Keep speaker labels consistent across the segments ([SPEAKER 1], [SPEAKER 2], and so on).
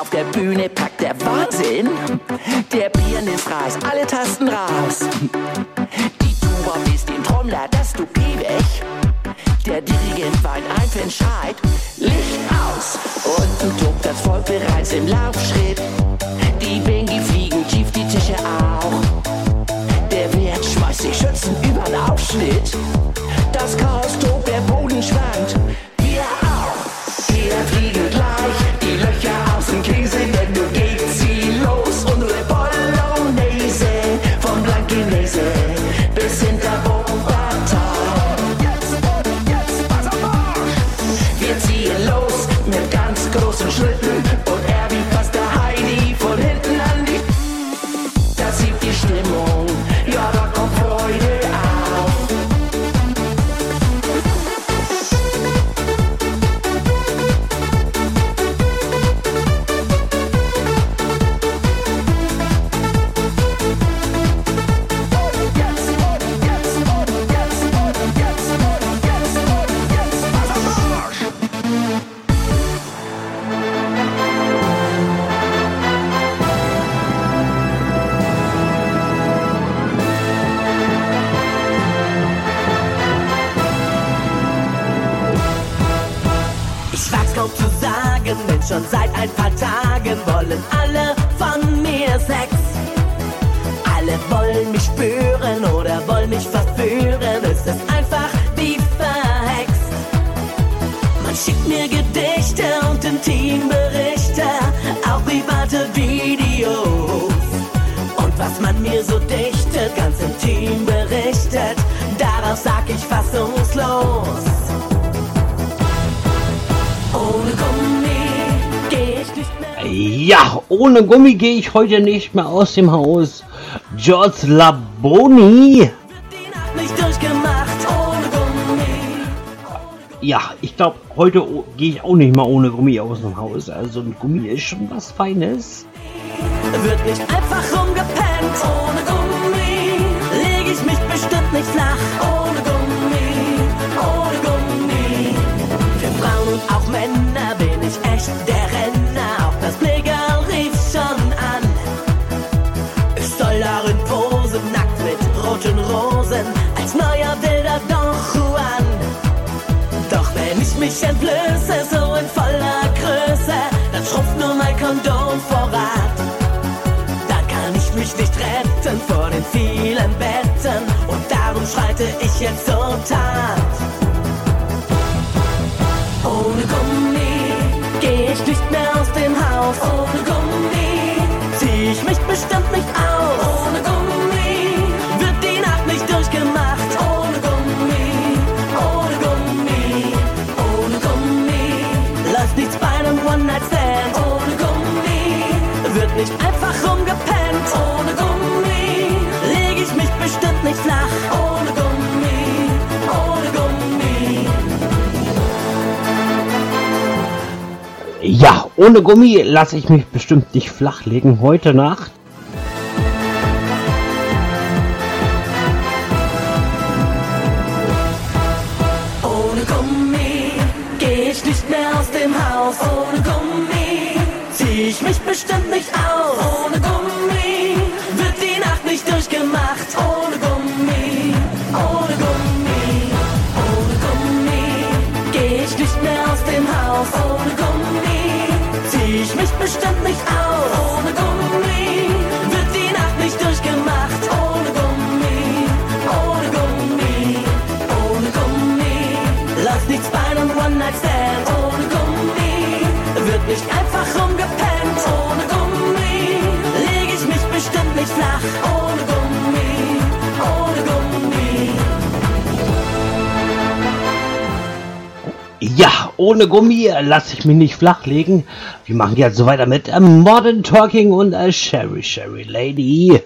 [SPEAKER 1] Auf der Bühne packt der Wahnsinn. Der Pianist reißt alle Tasten raus. Die Tuba bist den Trommler, das du weg. Der Dirigent weint ein für Entscheid. Licht aus. Unten tobt das Volk bereits im Laufschritt. Die Bengi fliegen tief die Tische auch. Der Wert schmeißt sich Schützen über den Aufschnitt. Ganz
[SPEAKER 2] wollen mich spüren oder wollen mich verführen. Es ist einfach wie verhext. Man schickt mir Gedichte und Intimberichte, auch private Videos. Und was man mir so dichtet, ganz intim berichtet, darauf sag ich fassungslos. Ohne Gummi geh ich nicht mehr.
[SPEAKER 3] Ja, ohne Gummi gehe ich heute nicht mehr aus dem Haus. George Laboni. Ja, ich glaube, heute gehe ich auch nicht mal ohne Gummi aus dem Haus. Also ein Gummi ist schon was Feines.
[SPEAKER 2] Wird nicht einfach rumgepennt. Mich entblöße, so in voller ohne Gummi
[SPEAKER 3] lasse ich mich bestimmt nicht flachlegen heute Nacht.
[SPEAKER 2] Ohne Gummi geh ich nicht mehr aus dem Haus. Ohne Gummi zieh ich mich bestimmt nicht aus. Ohne Gummi nicht einfach rumgepennt. Ohne Gummi leg ich mich bestimmt nicht flach. Ohne ohne Gummi
[SPEAKER 3] lasse ich mich nicht flachlegen. Wir machen jetzt so weiter mit äh, Modern Talking und äh, Sherry Sherry Lady.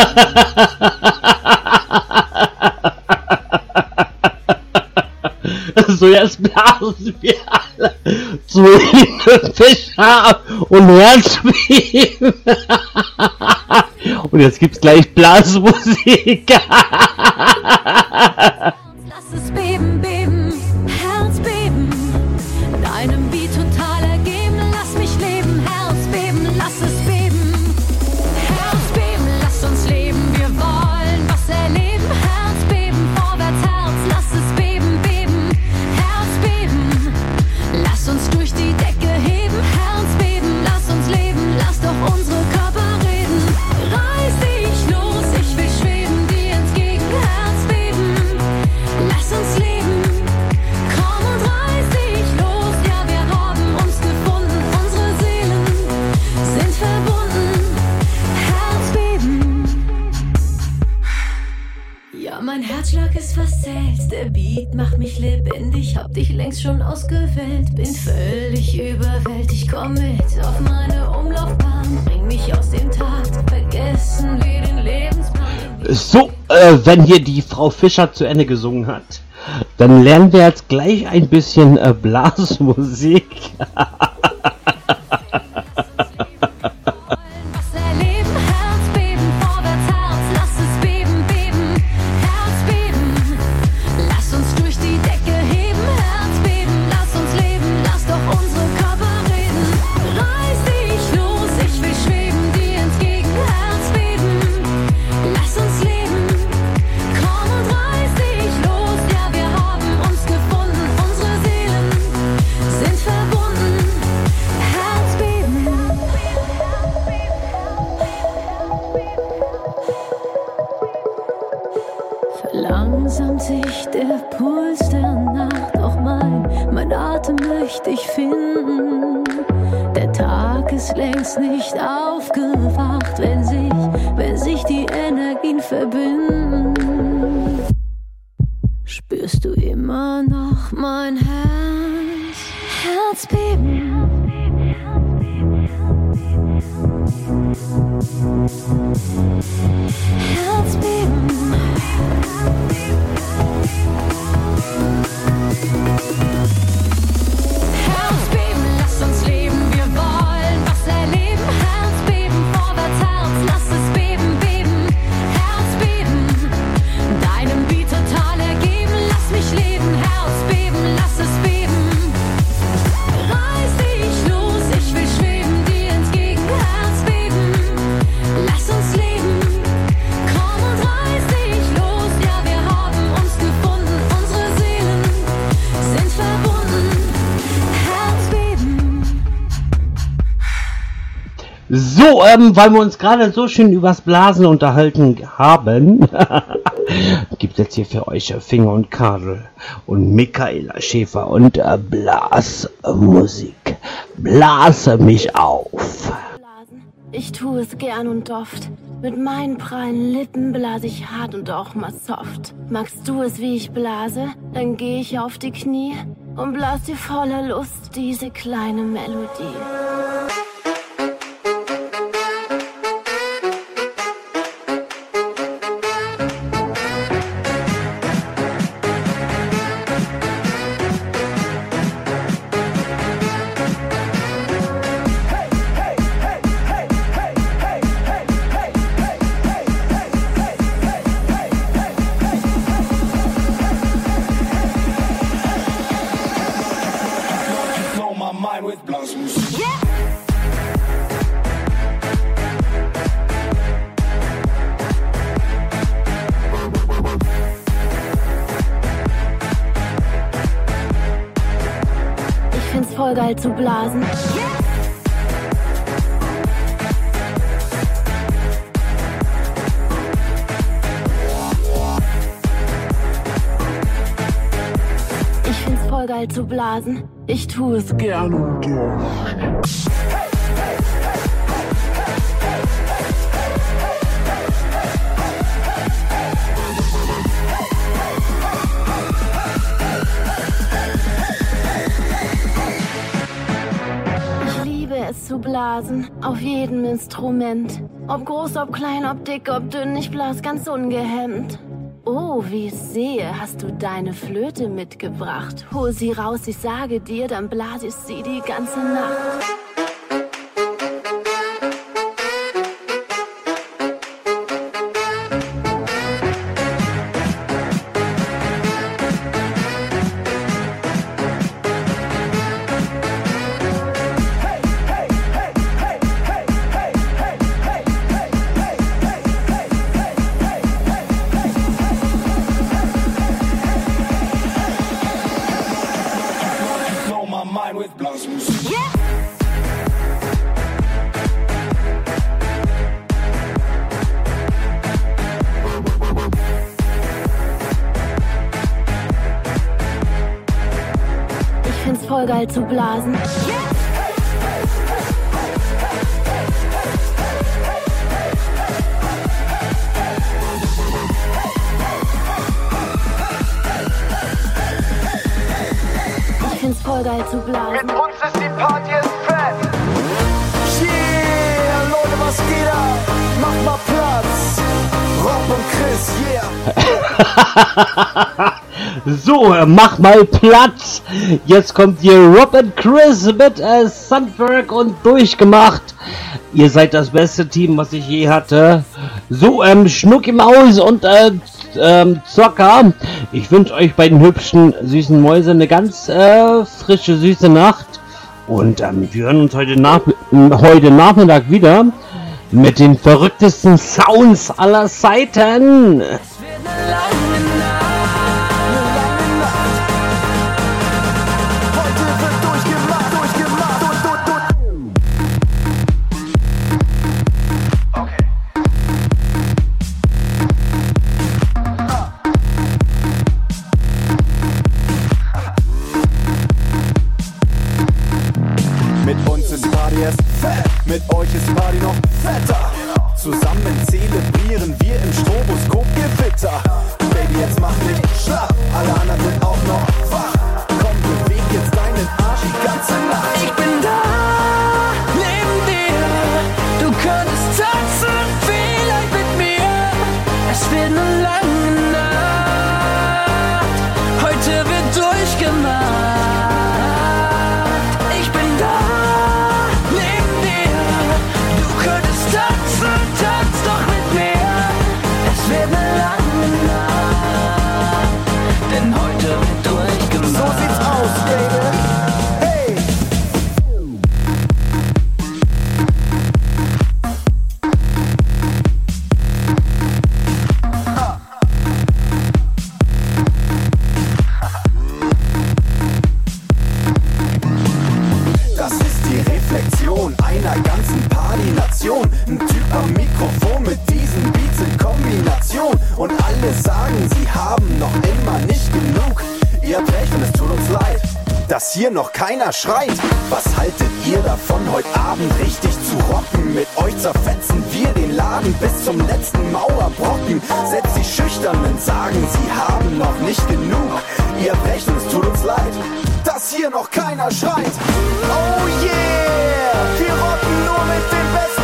[SPEAKER 4] so, jetzt blasen wir alle zu den Fischer und Herzschweben. und jetzt gibt's gleich Blasmusik.
[SPEAKER 5] So, äh, wenn hier die Frau
[SPEAKER 6] Fischer zu Ende gesungen hat, dann lernen wir jetzt gleich ein bisschen äh, Blasmusik. mein Atem möchte ich finden. Der Tag ist längst nicht aufgewacht,
[SPEAKER 4] wenn sich, wenn sich die Energien verbinden. Spürst du immer noch mein Herz? Herzbeben. Herzbeben. Herzbeben. So, ähm, weil wir uns gerade so schön übers Blasen unterhalten haben, gibt jetzt hier für euch Finger und Karl und Michaela Schäfer und äh, Blasmusik. Blase mich auf.
[SPEAKER 6] Ich tue es gern und oft. Mit meinen prallen Lippen blase ich hart und auch mal soft. Magst du es, wie ich blase? Dann geh ich auf die Knie und blas dir voller Lust diese kleine Melodie. Zu blasen. Ich find's voll geil zu blasen. Ich tue es gern und gern. Blasen, auf jedem Instrument. Ob groß, ob klein, ob dick, ob dünn, ich blas ganz ungehemmt. Oh, wie ich sehe, hast du deine Flöte mitgebracht. Hol sie raus, ich sage dir, dann blas ich sie die ganze Nacht. Zu blasen.
[SPEAKER 2] ist voll geil zu blasen.
[SPEAKER 7] Mit uns ist die Party jetzt fett. Yeah, Leute, was geht ab? Macht mal Platz. Rob und Chris, yeah.
[SPEAKER 3] So, mach mal Platz. Jetzt kommt hier Rob und Chris mit äh, Sandberg und durchgemacht. Ihr seid das beste Team, was ich je hatte. So, ähm, Schnucki Maus und äh, ähm, Zocker. Ich wünsche euch bei den hübschen, süßen Mäuse eine ganz äh, frische, süße Nacht. Und ähm, wir hören uns heute, nach heute Nachmittag wieder mit den verrücktesten Sounds aller Zeiten.
[SPEAKER 7] Hier noch keiner schreit. Was haltet ihr davon, heute Abend richtig zu rocken? Mit euch zerfetzen wir den Laden bis zum letzten Mauerbrocken. Selbst die Schüchternen sagen, sie haben noch nicht genug. Ihr brecht es tut uns leid, dass hier noch keiner schreit. Oh yeah, wir rocken nur mit dem Besten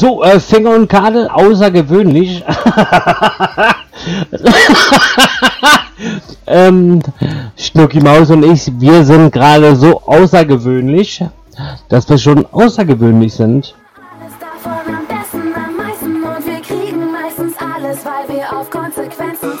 [SPEAKER 3] So, äh, Sänger und Kadel, außergewöhnlich. ähm, Schnucki Maus und ich, wir sind gerade so außergewöhnlich, dass wir schon außergewöhnlich sind.
[SPEAKER 4] Alles davon am besten, am meisten und wir kriegen meistens alles, weil wir auf Konsequenzen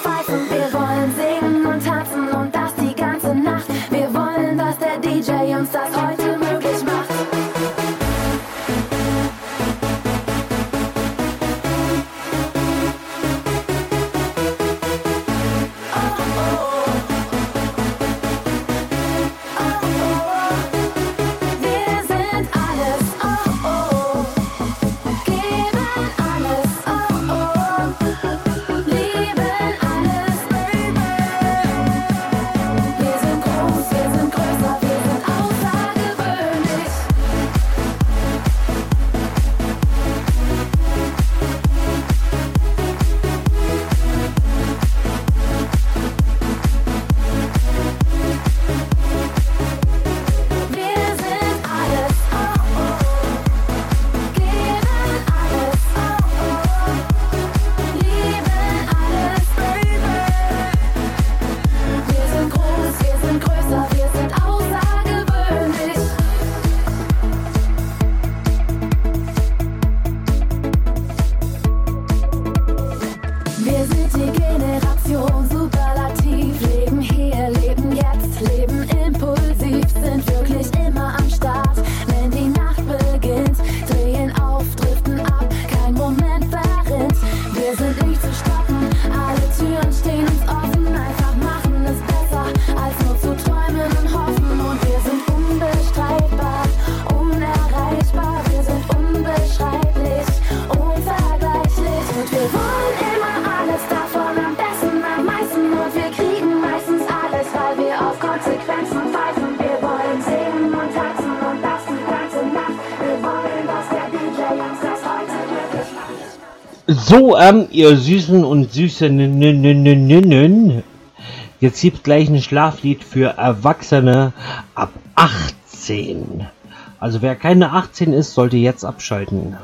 [SPEAKER 3] So, ähm, ihr Süßen und Süßen. Jetzt gibt gleich ein Schlaflied für Erwachsene ab 18. Also wer keine 18 ist, sollte jetzt abschalten.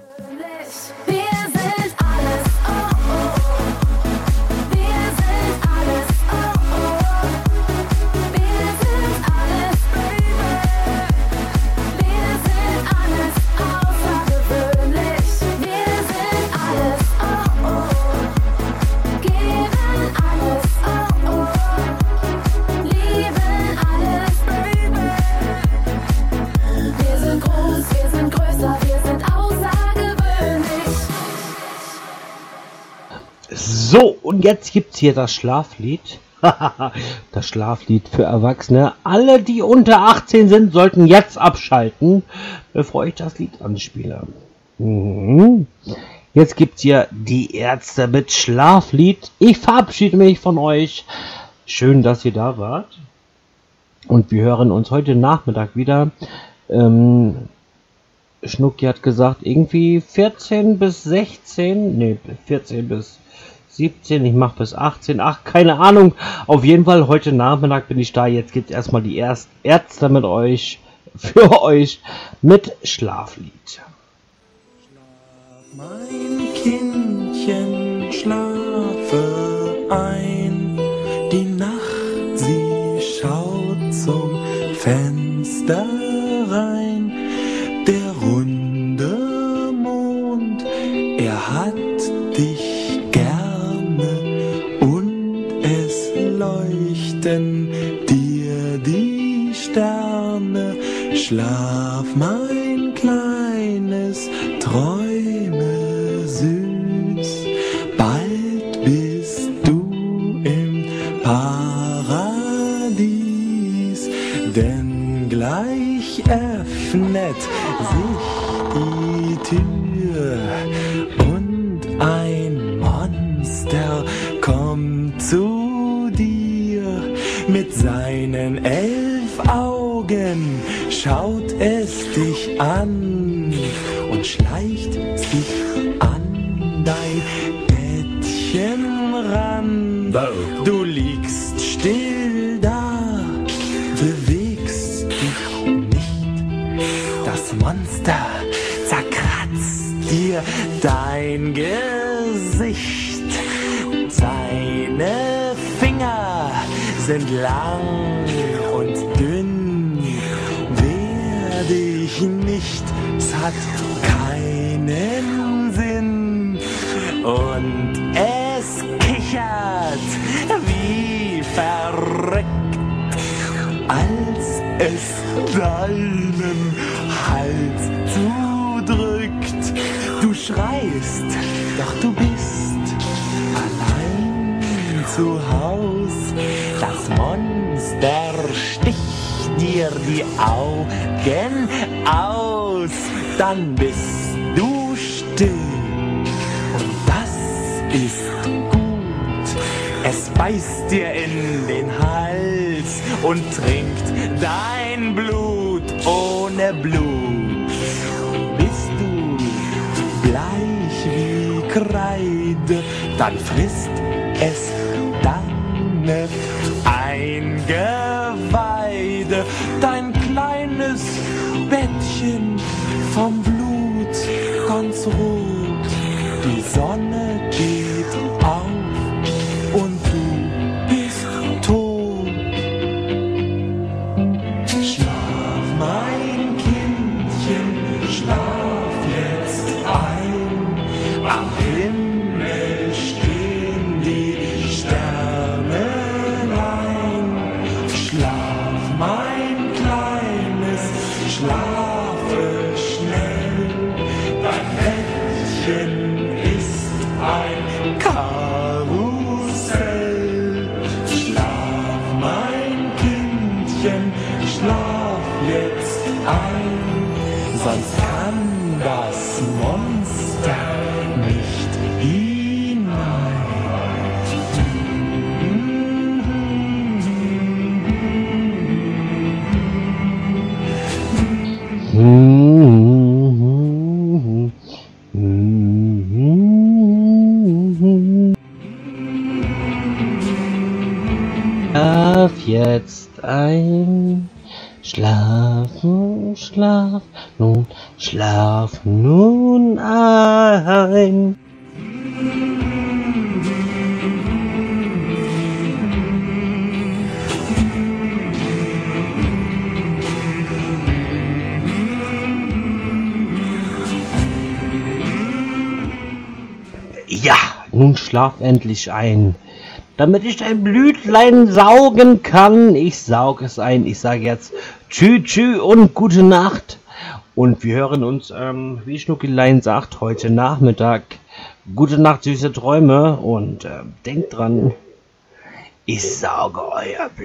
[SPEAKER 3] So, und jetzt gibt's hier das Schlaflied. das Schlaflied für Erwachsene. Alle, die unter 18 sind, sollten jetzt abschalten, bevor ich das Lied anspiele. Mhm. Jetzt gibt's hier die Ärzte mit Schlaflied. Ich verabschiede mich von euch. Schön, dass ihr da wart. Und wir hören uns heute Nachmittag wieder. Ähm, Schnucki hat gesagt, irgendwie 14 bis 16, nee, 14 bis 17, ich mache bis 18, ach, keine Ahnung. Auf jeden Fall, heute Nachmittag bin ich da. Jetzt gibt erstmal die Erst Ärzte mit euch, für euch, mit Schlaflied.
[SPEAKER 1] Schlaf, mein Kindchen, seinen elf Augen schaut es dich an und schleicht sich an dein sind lang und dünn. Wehr dich nicht, es hat keinen Sinn. Und es kichert wie verrückt, als es deinen Hals zudrückt. Du schreist, doch du bist zu Haus das Monster sticht dir die Augen aus, dann bist du still. Und das ist gut. Es beißt dir in den Hals und trinkt dein Blut ohne Blut. Bist du bleich wie Kreide, dann frisst es deine Eingeweide, Schlaf jetzt ein. Schlaf
[SPEAKER 3] nun, schlaf nun, schlaf nun ein. Nun schlaf endlich ein, damit ich dein Blütlein saugen kann. Ich saug es ein. Ich sage jetzt Tschü Tschü und gute Nacht. Und wir hören uns, ähm, wie Schnuckelein sagt, heute Nachmittag. Gute Nacht, süße Träume und äh, denkt dran, ich sauge euer Blut.